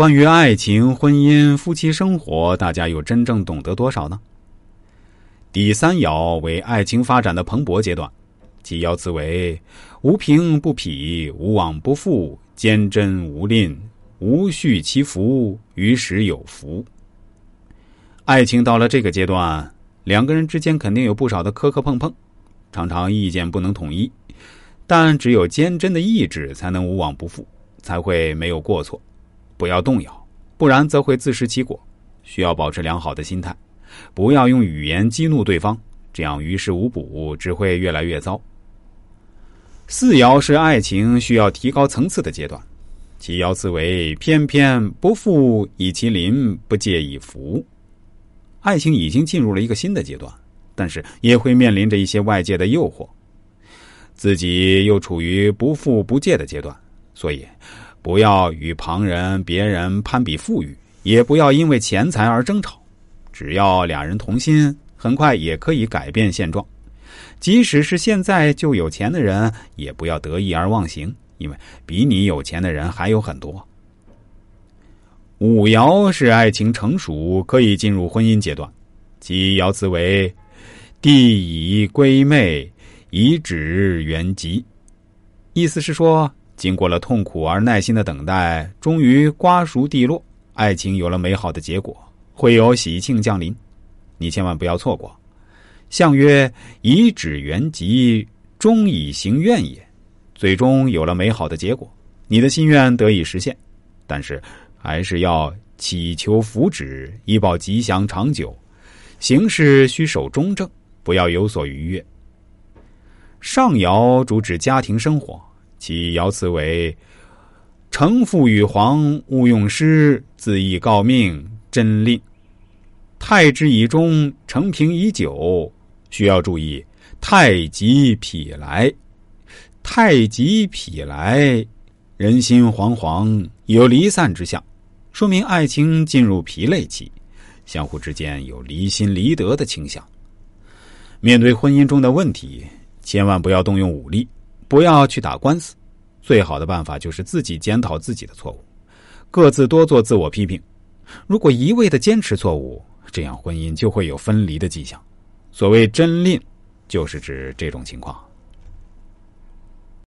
关于爱情、婚姻、夫妻生活，大家又真正懂得多少呢？第三爻为爱情发展的蓬勃阶段，其爻辞为无凭不匹，无往不复，坚贞无吝，无恤其福，于时有福。爱情到了这个阶段，两个人之间肯定有不少的磕磕碰碰，常常意见不能统一，但只有坚贞的意志，才能无往不复，才会没有过错。不要动摇，不然则会自食其果。需要保持良好的心态。不要用语言激怒对方，这样于事无补，只会越来越糟。四爻是爱情需要提高层次的阶段，其爻辞为偏偏不负以其邻，不借以福。爱情已经进入了一个新的阶段，但是也会面临着一些外界的诱惑，自己又处于不富不借的阶段，所以不要与旁人、别人攀比富裕，也不要因为钱财而争吵。只要俩人同心，很快也可以改变现状。即使是现在就有钱的人，也不要得意而忘形，因为比你有钱的人还有很多。五爻是爱情成熟，可以进入婚姻阶段。其爻辞为“地以归妹，以指原吉”，意思是说，经过了痛苦而耐心的等待，终于瓜熟蒂落，爱情有了美好的结果。会有喜庆降临，你千万不要错过。相曰：“以指原吉，终以行愿也。”最终有了美好的结果，你的心愿得以实现。但是还是要祈求福祉，以保吉祥长久。行事需守中正，不要有所逾越。上爻主指家庭生活，其爻辞为：“承父与皇，勿用师，自意告命，真令。”太之以中，成平已久，需要注意。太极否来，太极否来，人心惶惶，有离散之象，说明爱情进入疲累期，相互之间有离心离德的倾向。面对婚姻中的问题，千万不要动用武力，不要去打官司。最好的办法就是自己检讨自己的错误，各自多做自我批评。如果一味的坚持错误，这样婚姻就会有分离的迹象。所谓真吝，就是指这种情况。